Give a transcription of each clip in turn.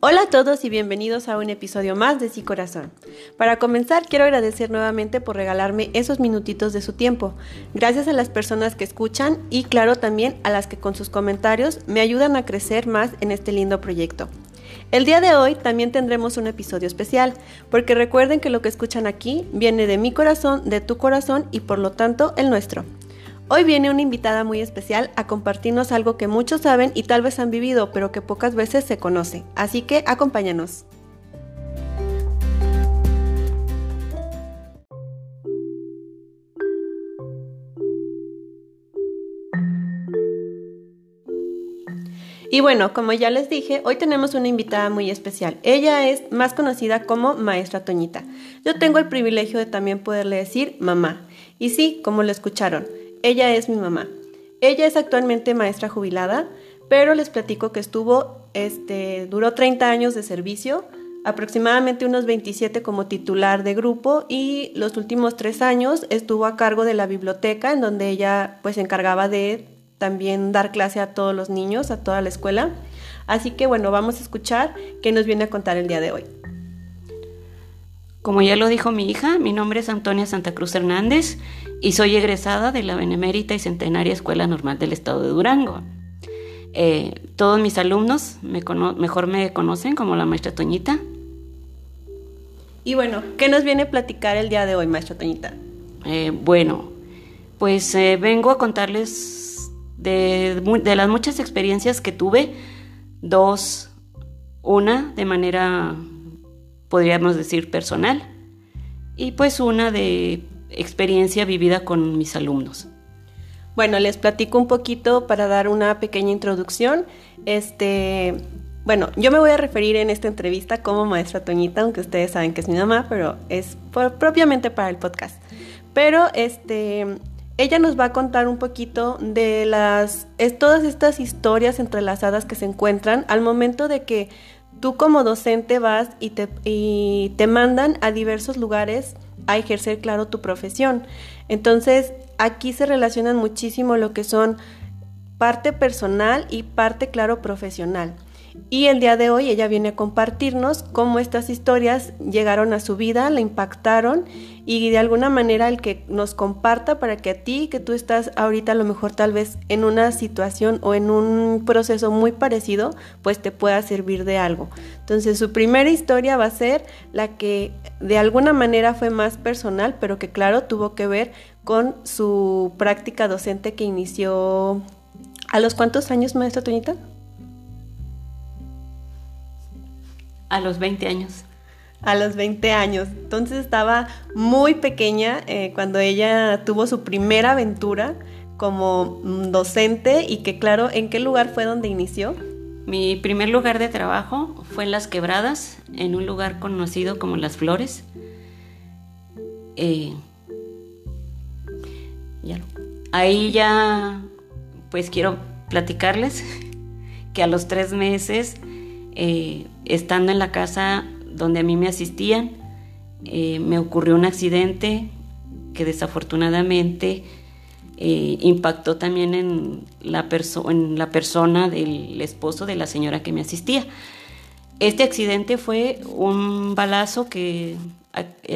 Hola a todos y bienvenidos a un episodio más de Sí Corazón. Para comenzar, quiero agradecer nuevamente por regalarme esos minutitos de su tiempo. Gracias a las personas que escuchan y claro también a las que con sus comentarios me ayudan a crecer más en este lindo proyecto. El día de hoy también tendremos un episodio especial, porque recuerden que lo que escuchan aquí viene de mi corazón, de tu corazón y por lo tanto el nuestro. Hoy viene una invitada muy especial a compartirnos algo que muchos saben y tal vez han vivido, pero que pocas veces se conoce. Así que acompáñanos. Y bueno, como ya les dije, hoy tenemos una invitada muy especial. Ella es más conocida como Maestra Toñita. Yo tengo el privilegio de también poderle decir mamá. Y sí, como lo escucharon, ella es mi mamá. Ella es actualmente maestra jubilada, pero les platico que estuvo, este, duró 30 años de servicio, aproximadamente unos 27 como titular de grupo y los últimos tres años estuvo a cargo de la biblioteca en donde ella pues se encargaba de también dar clase a todos los niños, a toda la escuela. Así que bueno, vamos a escuchar qué nos viene a contar el día de hoy. Como ya lo dijo mi hija, mi nombre es Antonia Santa Cruz Hernández y soy egresada de la Benemérita y Centenaria Escuela Normal del Estado de Durango. Eh, todos mis alumnos mejor me conocen como la maestra Toñita. Y bueno, ¿qué nos viene a platicar el día de hoy, maestra Toñita? Eh, bueno, pues eh, vengo a contarles de, de las muchas experiencias que tuve, dos, una de manera podríamos decir, personal, y pues una de experiencia vivida con mis alumnos. Bueno, les platico un poquito para dar una pequeña introducción. Este, bueno, yo me voy a referir en esta entrevista como maestra Toñita, aunque ustedes saben que es mi mamá, pero es propiamente para el podcast. Pero este, ella nos va a contar un poquito de las es, todas estas historias entrelazadas que se encuentran al momento de que Tú como docente vas y te, y te mandan a diversos lugares a ejercer, claro, tu profesión. Entonces, aquí se relacionan muchísimo lo que son parte personal y parte, claro, profesional. Y el día de hoy ella viene a compartirnos cómo estas historias llegaron a su vida, la impactaron y de alguna manera el que nos comparta para que a ti, que tú estás ahorita a lo mejor tal vez en una situación o en un proceso muy parecido, pues te pueda servir de algo. Entonces su primera historia va a ser la que de alguna manera fue más personal, pero que claro tuvo que ver con su práctica docente que inició a los cuántos años, maestra Toñita? A los 20 años. A los 20 años. Entonces estaba muy pequeña eh, cuando ella tuvo su primera aventura como mm, docente y que claro, ¿en qué lugar fue donde inició? Mi primer lugar de trabajo fue en Las Quebradas, en un lugar conocido como Las Flores. Eh, ahí ya, pues quiero platicarles que a los tres meses eh, estando en la casa donde a mí me asistían, eh, me ocurrió un accidente que desafortunadamente eh, impactó también en la, persona del esposo de la señora que me asistía. Este accidente fue un balazo que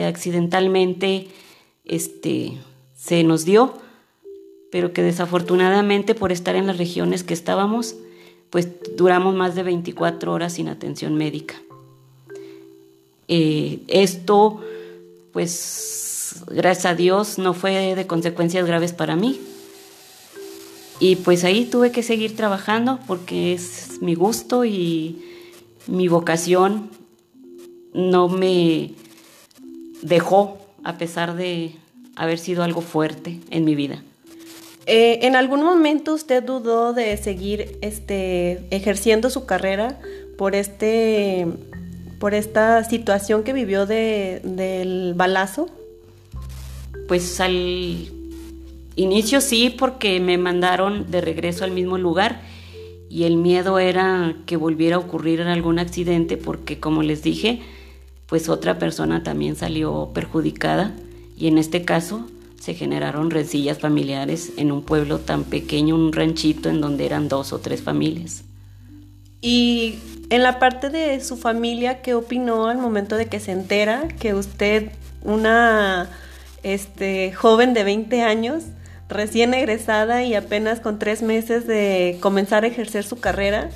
accidentalmente este, se nos dio, pero que desafortunadamente por estar en las regiones que estábamos, pues duramos más de 24 horas sin atención médica. Eh, esto, pues, gracias a Dios, no fue de consecuencias graves para mí. Y pues ahí tuve que seguir trabajando porque es mi gusto y mi vocación no me dejó a pesar de haber sido algo fuerte en mi vida. Eh, ¿En algún momento usted dudó de seguir este, ejerciendo su carrera por, este, por esta situación que vivió del balazo? Pues al inicio sí, porque me mandaron de regreso al mismo lugar y el miedo era que volviera a ocurrir algún accidente porque como les dije, pues otra persona también salió perjudicada y en este caso se generaron rencillas familiares en un pueblo tan pequeño, un ranchito en donde eran dos o tres familias. Y en la parte de su familia, ¿qué opinó al momento de que se entera que usted, una este, joven de 20 años, recién egresada y apenas con tres meses de comenzar a ejercer su carrera,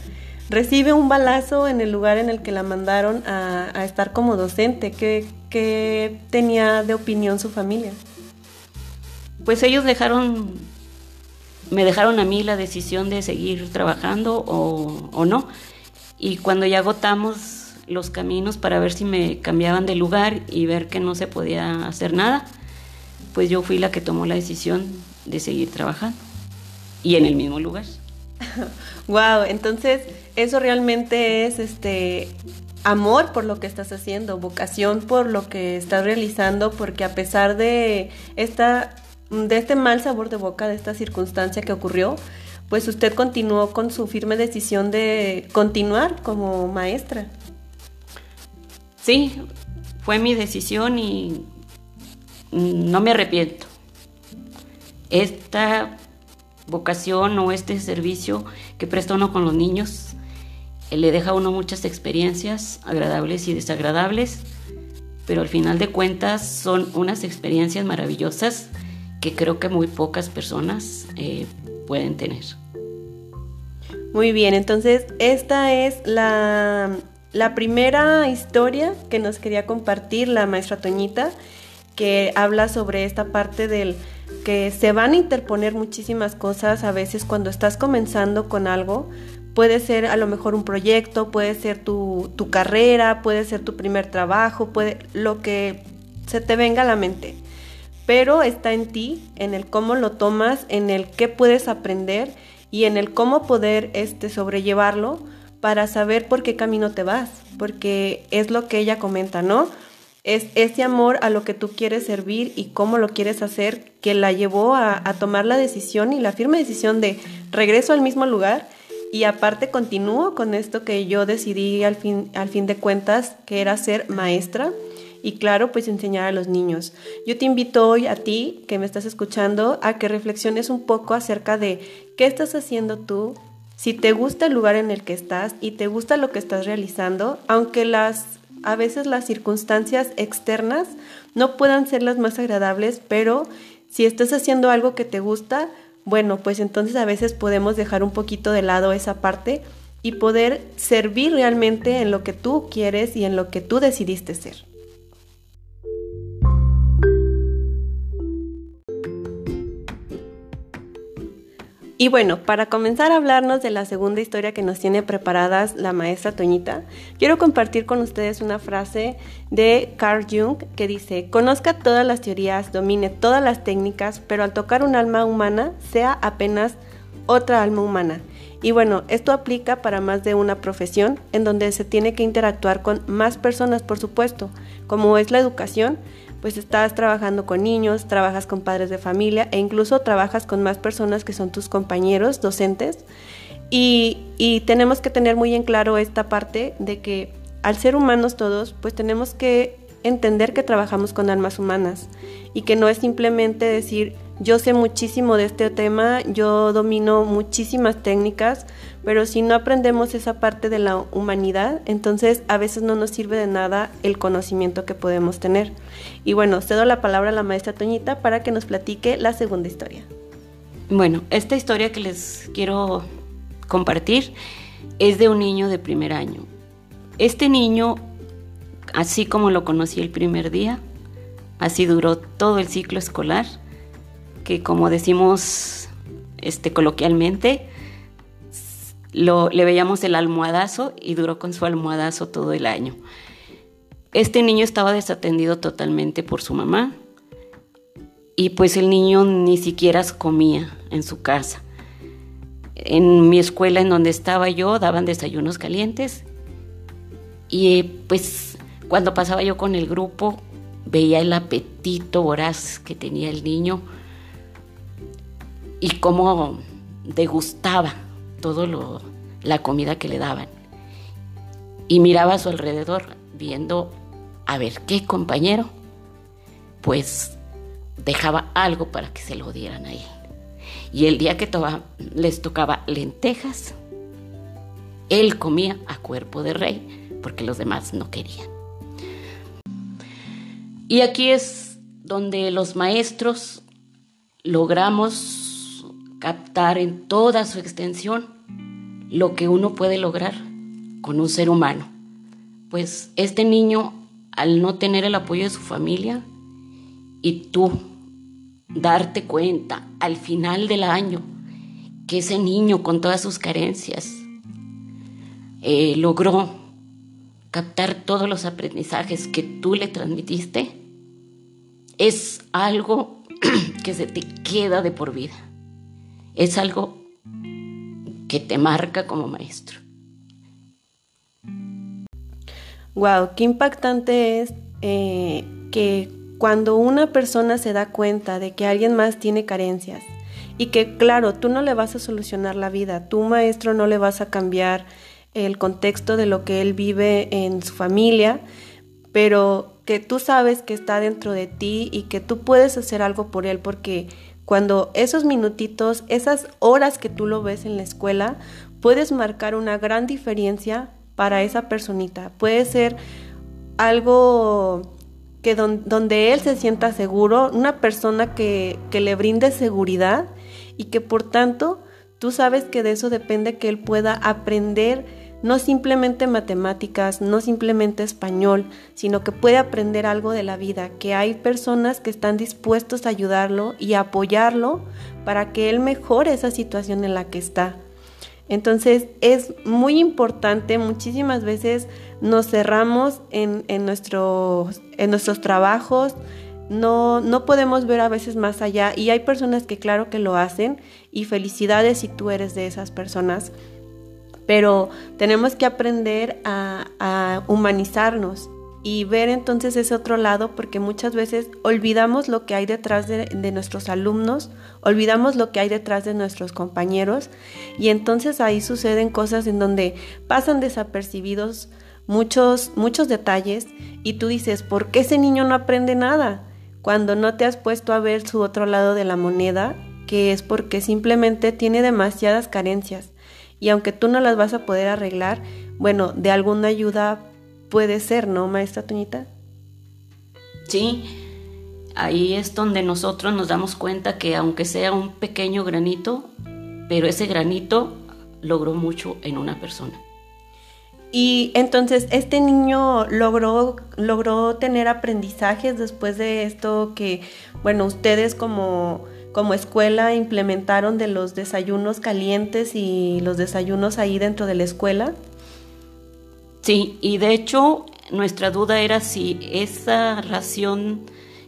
recibe un balazo en el lugar en el que la mandaron a, estar como docente? ¿Qué, ¿Qué tenía de opinión su familia? Pues ellos dejaron me dejaron a mí la decisión de seguir trabajando o, no. Y cuando ya agotamos los caminos para ver si me cambiaban de lugar y ver que no se podía hacer nada, pues yo fui la que tomó la decisión de seguir trabajando y en el mismo lugar. wow, entonces eso realmente es este amor por lo que estás haciendo, vocación por lo que estás realizando, porque a pesar de esta de este mal sabor de boca, de esta circunstancia que ocurrió, pues usted continuó con su firme decisión de continuar como maestra. Sí, fue mi decisión y no me arrepiento. Esta vocación o este servicio que presta uno con los niños eh, le deja a uno muchas experiencias agradables y desagradables, pero al final de cuentas son unas experiencias maravillosas que creo que muy pocas personas eh, pueden tener. Muy bien, entonces esta es la, la primera historia que nos quería compartir la maestra Toñita, que habla sobre esta parte del que se van a interponer muchísimas cosas a veces cuando estás comenzando con algo. Puede ser a lo mejor un proyecto, puede ser tu, tu carrera, puede ser tu primer trabajo, puede lo que se te venga a la mente pero está en ti, en el cómo lo tomas, en el qué puedes aprender y en el cómo poder este, sobrellevarlo para saber por qué camino te vas, porque es lo que ella comenta, ¿no? Es ese amor a lo que tú quieres servir y cómo lo quieres hacer que la llevó a, tomar la decisión y la firme decisión de regreso al mismo lugar y aparte continúo con esto que yo decidí al fin, al fin de cuentas, que era ser maestra y claro, pues enseñar a los niños. Yo te invito hoy a ti que me estás escuchando a que reflexiones un poco acerca de qué estás haciendo tú, si te gusta el lugar en el que estás y te gusta lo que estás realizando, aunque las a veces las circunstancias externas no puedan ser las más agradables, pero si estás haciendo algo que te gusta, bueno, pues entonces a veces podemos dejar un poquito de lado esa parte y poder servir realmente en lo que tú quieres y en lo que tú decidiste ser. Y bueno, para comenzar a hablarnos de la segunda historia que nos tiene preparadas la maestra Toñita, quiero compartir con ustedes una frase de Carl Jung que dice, conozca todas las teorías, domine todas las técnicas, pero al tocar un alma humana, sea apenas otra alma humana. Y bueno, esto aplica para más de una profesión en donde se tiene que interactuar con más personas, por supuesto, como es la educación pues estás trabajando con niños, trabajas con padres de familia e incluso trabajas con más personas que son tus compañeros docentes. Y, tenemos que tener muy en claro esta parte de que al ser humanos todos, pues tenemos que entender que trabajamos con almas humanas y que no es simplemente decir yo sé muchísimo de este tema, yo domino muchísimas técnicas, pero si no aprendemos esa parte de la humanidad, entonces a veces no nos sirve de nada el conocimiento que podemos tener. Y bueno, cedo la palabra a la maestra Toñita para que nos platique la segunda historia. Bueno, esta historia que les quiero compartir es de un niño de primer año. Este niño, así como lo conocí el primer día, así duró todo el ciclo escolar que como decimos este, coloquialmente, lo, le veíamos el almohadazo y duró con su almohadazo todo el año. Este niño estaba desatendido totalmente por su mamá y pues el niño ni siquiera comía en su casa. En mi escuela en donde estaba yo daban desayunos calientes y pues cuando pasaba yo con el grupo veía el apetito voraz que tenía el niño y cómo degustaba todo lo, la comida que le daban. Y miraba a su alrededor viendo a ver qué compañero pues dejaba algo para que se lo dieran a él. Y el día que les tocaba lentejas, él comía a cuerpo de rey, porque los demás no querían. Y aquí es donde los maestros logramos captar en toda su extensión lo que uno puede lograr con un ser humano. Pues este niño, al no tener el apoyo de su familia, y tú darte cuenta al final del año que ese niño con todas sus carencias eh, logró captar todos los aprendizajes que tú le transmitiste, es algo que se te queda de por vida. Es algo que te marca como maestro. Wow, qué impactante es eh, que cuando una persona se da cuenta de que alguien más tiene carencias y que claro, tú no le vas a solucionar la vida, tu maestro no le vas a cambiar el contexto de lo que él vive en su familia, pero que tú sabes que está dentro de ti y que tú puedes hacer algo por él porque cuando esos minutitos, esas horas que tú lo ves en la escuela, puedes marcar una gran diferencia para esa personita. Puede ser algo que donde él se sienta seguro, una persona que, que le brinde seguridad y que por tanto tú sabes que de eso depende que él pueda aprender no simplemente matemáticas, no simplemente español, sino que puede aprender algo de la vida, que hay personas que están dispuestos a ayudarlo y apoyarlo para que él mejore esa situación en la que está. Entonces es muy importante, muchísimas veces nos cerramos en, nuestros, en nuestros trabajos, no, no podemos ver a veces más allá y hay personas que claro que lo hacen y felicidades si tú eres de esas personas pero tenemos que aprender a, humanizarnos y ver entonces ese otro lado porque muchas veces olvidamos lo que hay detrás de, nuestros alumnos, olvidamos lo que hay detrás de nuestros compañeros y entonces ahí suceden cosas en donde pasan desapercibidos muchos, muchos detalles y tú dices, ¿por qué ese niño no aprende nada? Cuando no te has puesto a ver su otro lado de la moneda, que es porque simplemente tiene demasiadas carencias y aunque tú no las vas a poder arreglar, bueno, de alguna ayuda puede ser, ¿no, maestra Toñita? Sí, ahí es donde nosotros nos damos cuenta que aunque sea un pequeño granito, pero ese granito logró mucho en una persona. Y entonces este niño logró, logró tener aprendizajes después de esto que, bueno, ustedes como como escuela implementaron de los desayunos calientes y los desayunos ahí dentro de la escuela? Sí, y de hecho nuestra duda era si esa ración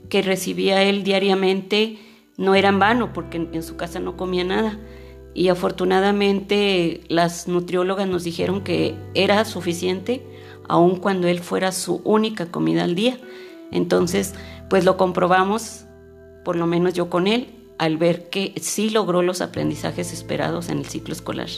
que recibía él diariamente no era en vano, porque en, su casa no comía nada. Y afortunadamente las nutriólogas nos dijeron que era suficiente, aun cuando él fuera su única comida al día. Entonces, pues lo comprobamos, por lo menos yo con él, al ver que sí logró los aprendizajes esperados en el ciclo escolar.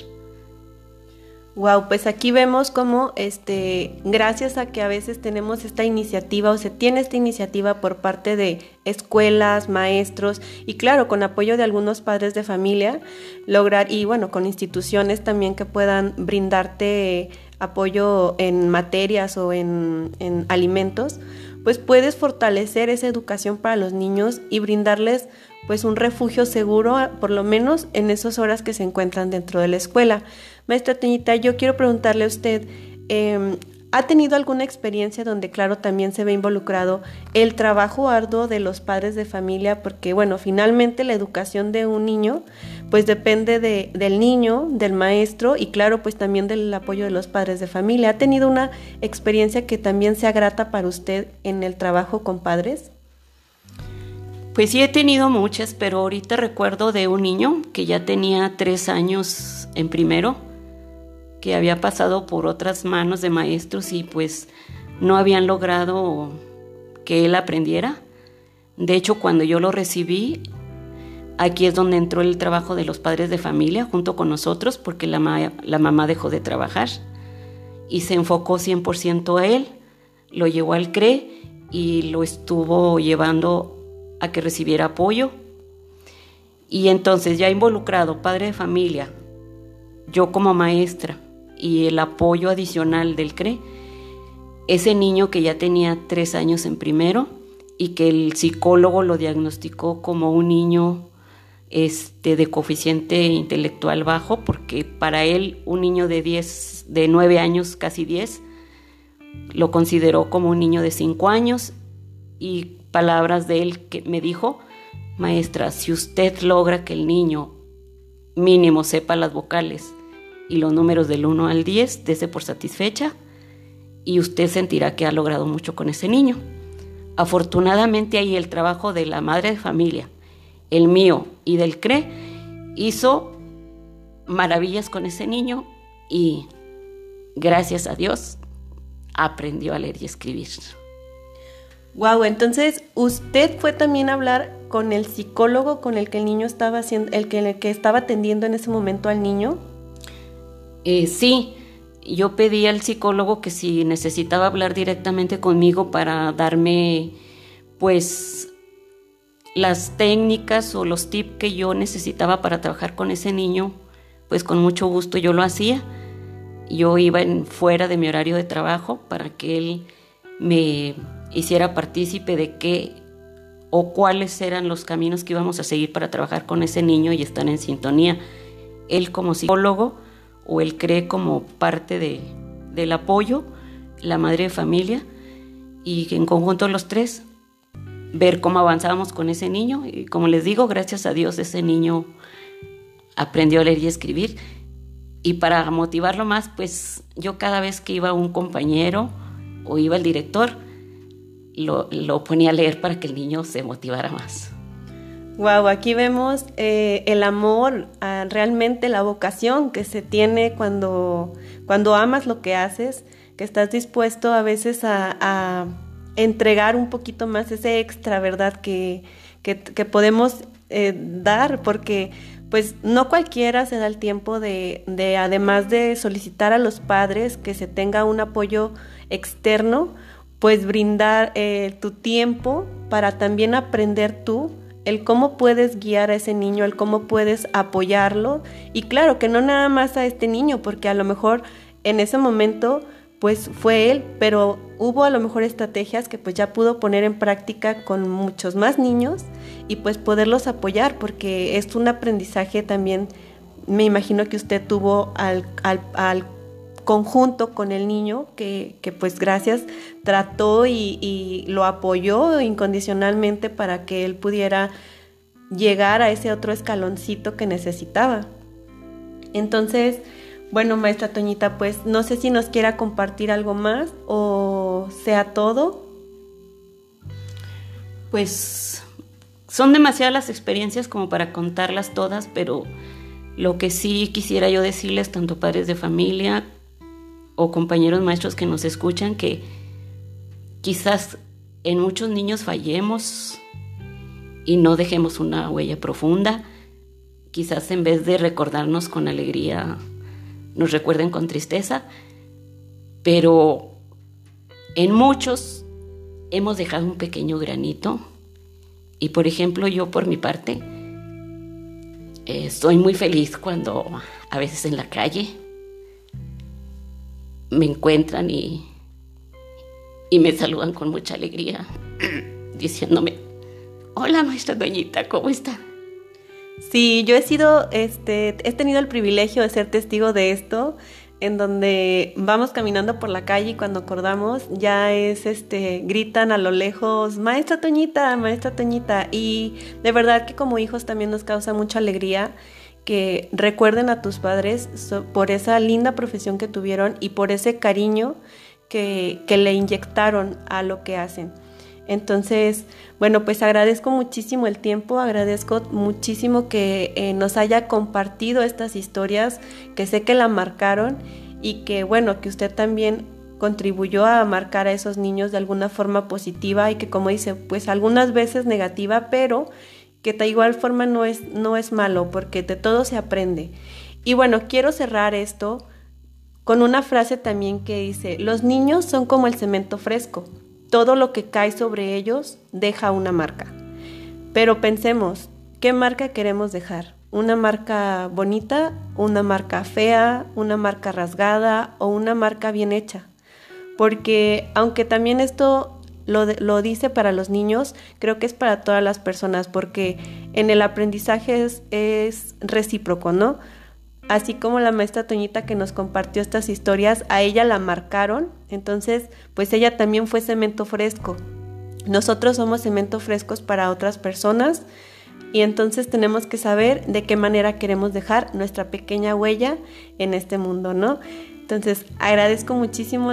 Wow, pues aquí vemos cómo este, gracias a que a veces tenemos esta iniciativa o se tiene esta iniciativa por parte de escuelas, maestros y claro, con apoyo de algunos padres de familia, lograr y bueno, con instituciones también que puedan brindarte apoyo en materias o en, en alimentos, pues puedes fortalecer esa educación para los niños y brindarles pues un refugio seguro, por lo menos en esas horas que se encuentran dentro de la escuela. Maestra Teñita, yo quiero preguntarle a usted, em, ¿ha tenido alguna experiencia donde, claro, también se ve involucrado el trabajo arduo de los padres de familia? Porque, bueno, finalmente la educación de un niño, pues depende de, del niño, del maestro y, claro, pues también del apoyo de los padres de familia. ¿Ha tenido una experiencia que también sea grata para usted en el trabajo con padres? Pues sí he tenido muchas, pero ahorita recuerdo de un niño que ya tenía tres años en primero, que había pasado por otras manos de maestros y pues no habían logrado que él aprendiera. De hecho, cuando yo lo recibí, aquí es donde entró el trabajo de los padres de familia junto con nosotros, porque la, la mamá dejó de trabajar y se enfocó 100% a él, lo llevó al CRE y lo estuvo llevando a que recibiera apoyo. Y entonces ya involucrado, padre de familia, yo como maestra y el apoyo adicional del CRE, ese niño que ya tenía tres años en primero y que el psicólogo lo diagnosticó como un niño este, de coeficiente intelectual bajo, porque para él un niño de 10, de 9 años, casi 10, lo consideró como un niño de 5 años y palabras de él que me dijo, maestra, si usted logra que el niño mínimo sepa las vocales y los números del 1 al 10, dése por satisfecha y usted sentirá que ha logrado mucho con ese niño. Afortunadamente ahí el trabajo de la madre de familia, el mío y del CRE, hizo maravillas con ese niño y gracias a Dios aprendió a leer y escribir. Wow, entonces usted fue también a hablar con el psicólogo con el que el niño estaba haciendo, el que, estaba atendiendo en ese momento al niño. Eh, sí, yo pedí al psicólogo que si necesitaba hablar directamente conmigo para darme, pues, las técnicas o los tips que yo necesitaba para trabajar con ese niño, pues con mucho gusto yo lo hacía. Yo iba en, fuera de mi horario de trabajo para que él me hiciera partícipe de qué o cuáles eran los caminos que íbamos a seguir para trabajar con ese niño y estar en sintonía. Él como psicólogo o él cree como parte de, del apoyo, la madre de familia, y en conjunto los tres ver cómo avanzábamos con ese niño. Y como les digo, gracias a Dios ese niño aprendió a leer y escribir. Y para motivarlo más, pues yo cada vez que iba un compañero o iba el director, lo, lo ponía a leer para que el niño se motivara más. Wow, aquí vemos eh, el amor, realmente la vocación que se tiene cuando, cuando amas lo que haces, que estás dispuesto a veces a entregar un poquito más ese extra, ¿verdad? Que, que, podemos eh, dar, porque pues no cualquiera se da el tiempo de, de, además de solicitar a los padres que se tenga un apoyo externo, pues brindar eh, tu tiempo para también aprender tú el cómo puedes guiar a ese niño, el cómo puedes apoyarlo. Y claro, que no nada más a este niño, porque a lo mejor en ese momento pues fue él, pero hubo a lo mejor estrategias que pues ya pudo poner en práctica con muchos más niños y pues poderlos apoyar porque es un aprendizaje también, me imagino que usted tuvo al, conjunto con el niño que, pues gracias trató y, y lo apoyó incondicionalmente para que él pudiera llegar a ese otro escaloncito que necesitaba. Entonces, bueno, maestra Toñita, pues no sé si nos quiera compartir algo más o sea todo. Pues son demasiadas las experiencias como para contarlas todas, pero lo que sí quisiera yo decirles, tanto padres de familia o compañeros maestros que nos escuchan, que quizás en muchos niños fallemos y no dejemos una huella profunda, quizás en vez de recordarnos con alegría nos recuerden con tristeza, pero en muchos hemos dejado un pequeño granito. Y por ejemplo yo por mi parte eh, estoy muy feliz cuando a veces en la calle me encuentran y, y me saludan con mucha alegría diciéndome, hola maestra Doñita, ¿cómo está? Sí, yo he sido, este, he tenido el privilegio de ser testigo de esto, en donde vamos caminando por la calle y cuando acordamos ya es, este, gritan a lo lejos, maestra Toñita, maestra Toñita, y de verdad que como hijos también nos causa mucha alegría que recuerden a tus padres por esa linda profesión que tuvieron y por ese cariño que, que le inyectaron a lo que hacen. Entonces, bueno, pues agradezco muchísimo el tiempo, agradezco muchísimo que eh, nos haya compartido estas historias, que sé que la marcaron y que, bueno, que usted también contribuyó a marcar a esos niños de alguna forma positiva y que, como dice, pues algunas veces negativa, pero que de igual forma no es, no es malo, porque de todo se aprende. Y bueno, quiero cerrar esto con una frase también que dice, los niños son como el cemento fresco todo lo que cae sobre ellos deja una marca. Pero pensemos, ¿qué marca queremos dejar? una marca bonita, una marca fea, una marca rasgada o una marca bien hecha. Porque aunque también esto lo, dice para los niños, creo que es para todas las personas, porque en el aprendizaje es, es recíproco, ¿no? Así como la maestra Toñita que nos compartió estas historias, a ella la marcaron, entonces pues ella también fue cemento fresco. Nosotros somos cemento frescos para otras personas y entonces tenemos que saber de qué manera queremos dejar nuestra pequeña huella en este mundo, ¿no? Entonces agradezco muchísimo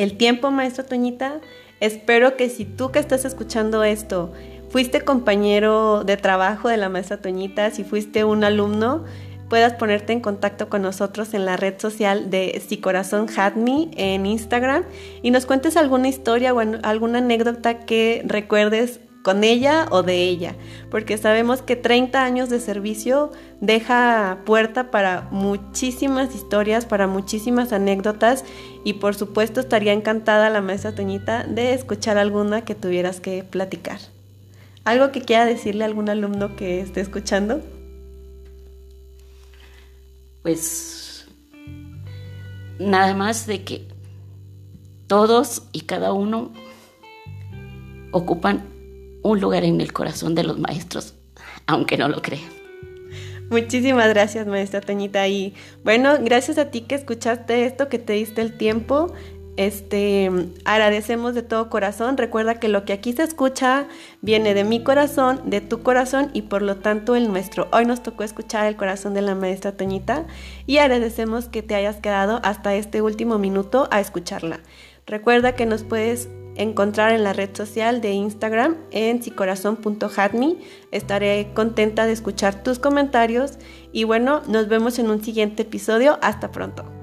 el tiempo, maestra Toñita. Espero que si tú que estás escuchando esto fuiste compañero de trabajo de la maestra Toñita, si fuiste un alumno, puedas ponerte en contacto con nosotros en la red social de Si Corazón Had Me en Instagram y nos cuentes alguna historia o alguna anécdota que recuerdes con ella o de ella, porque sabemos que 30 años de servicio deja puerta para muchísimas historias, para muchísimas anécdotas y por supuesto estaría encantada la maestra Toñita de escuchar alguna que tuvieras que platicar. ¿Algo que quiera decirle a algún alumno que esté escuchando? Pues nada más de que todos y cada uno ocupan un lugar en el corazón de los maestros, aunque no lo crean. Muchísimas gracias, maestra Toñita. Y bueno, gracias a ti que escuchaste esto, que te diste el tiempo. Este, agradecemos de todo corazón. Recuerda que lo que aquí se escucha viene de mi corazón, de tu corazón y por lo tanto el nuestro. Hoy nos tocó escuchar el corazón de la maestra Toñita y agradecemos que te hayas quedado hasta este último minuto a escucharla. Recuerda que nos puedes encontrar en la red social de Instagram en sicorazón.hadme. Estaré contenta de escuchar tus comentarios y bueno, nos vemos en un siguiente episodio. Hasta pronto.